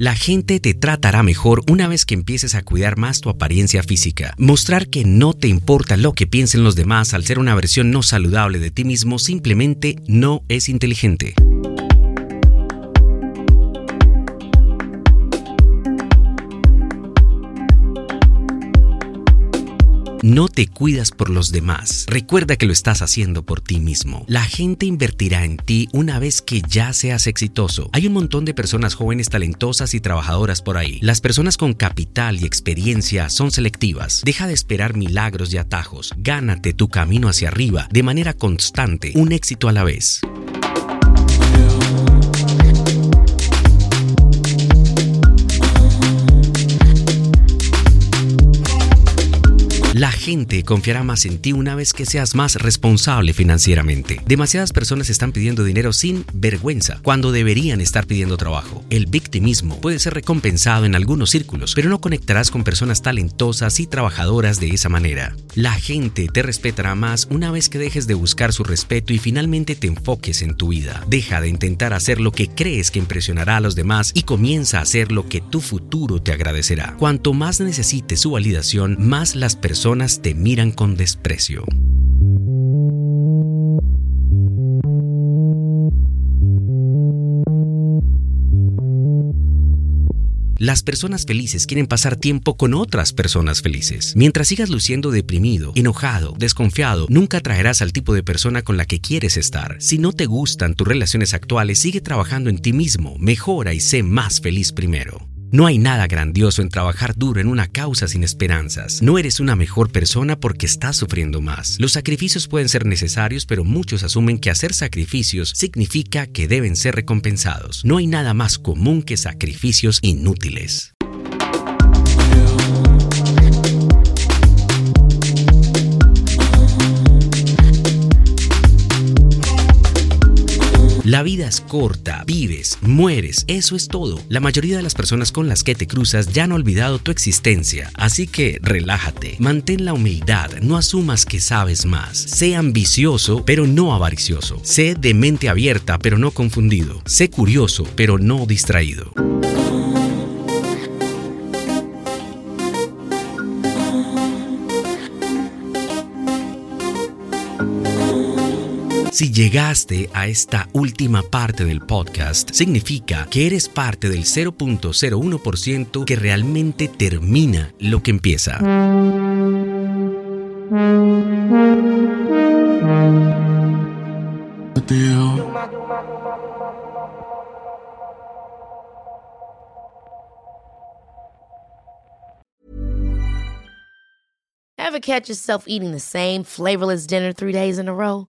La gente te tratará mejor una vez que empieces a cuidar más tu apariencia física. Mostrar que no te importa lo que piensen los demás al ser una versión no saludable de ti mismo simplemente no es inteligente. No te cuidas por los demás. Recuerda que lo estás haciendo por ti mismo. La gente invertirá en ti una vez que ya seas exitoso. Hay un montón de personas jóvenes talentosas y trabajadoras por ahí. Las personas con capital y experiencia son selectivas. Deja de esperar milagros y atajos. Gánate tu camino hacia arriba de manera constante, un éxito a la vez. La gente confiará más en ti una vez que seas más responsable financieramente. Demasiadas personas están pidiendo dinero sin vergüenza cuando deberían estar pidiendo trabajo. El victimismo puede ser recompensado en algunos círculos, pero no conectarás con personas talentosas y trabajadoras de esa manera. La gente te respetará más una vez que dejes de buscar su respeto y finalmente te enfoques en tu vida. Deja de intentar hacer lo que crees que impresionará a los demás y comienza a hacer lo que tu futuro te agradecerá. Cuanto más necesites su validación, más las personas te miran con desprecio. Las personas felices quieren pasar tiempo con otras personas felices. Mientras sigas luciendo deprimido, enojado, desconfiado, nunca atraerás al tipo de persona con la que quieres estar. Si no te gustan tus relaciones actuales, sigue trabajando en ti mismo, mejora y sé más feliz primero. No hay nada grandioso en trabajar duro en una causa sin esperanzas. No eres una mejor persona porque estás sufriendo más. Los sacrificios pueden ser necesarios, pero muchos asumen que hacer sacrificios significa que deben ser recompensados. No hay nada más común que sacrificios inútiles. La vida es corta, vives, mueres, eso es todo. La mayoría de las personas con las que te cruzas ya han olvidado tu existencia, así que relájate, mantén la humildad, no asumas que sabes más. Sé ambicioso, pero no avaricioso. Sé de mente abierta, pero no confundido. Sé curioso, pero no distraído. Si llegaste a esta última parte del podcast, significa que eres parte del 0.01% que realmente termina lo que empieza. Ever catch yourself eating the same flavorless dinner three days in a row?